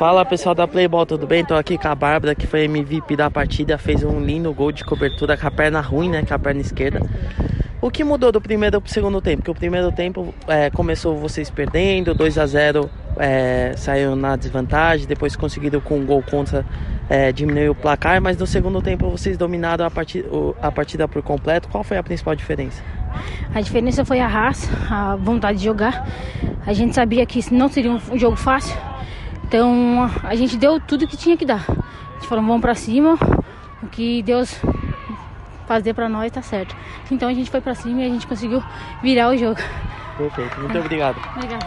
Fala pessoal da Playball, tudo bem? Tô aqui com a Bárbara, que foi MVP da partida, fez um lindo gol de cobertura com a perna ruim, né? Com a perna esquerda. O que mudou do primeiro pro segundo tempo? Porque o primeiro tempo é, começou vocês perdendo, 2 a 0 é, saiu na desvantagem, depois conseguiram com um gol contra é, diminuir o placar, mas no segundo tempo vocês dominaram a partida, a partida por completo. Qual foi a principal diferença? A diferença foi a raça, a vontade de jogar. A gente sabia que não seria um jogo fácil, então a gente deu tudo que tinha que dar. A gente falou, vamos pra cima, o que Deus fazer pra nós tá certo. Então a gente foi pra cima e a gente conseguiu virar o jogo. Perfeito, muito obrigado. Obrigada.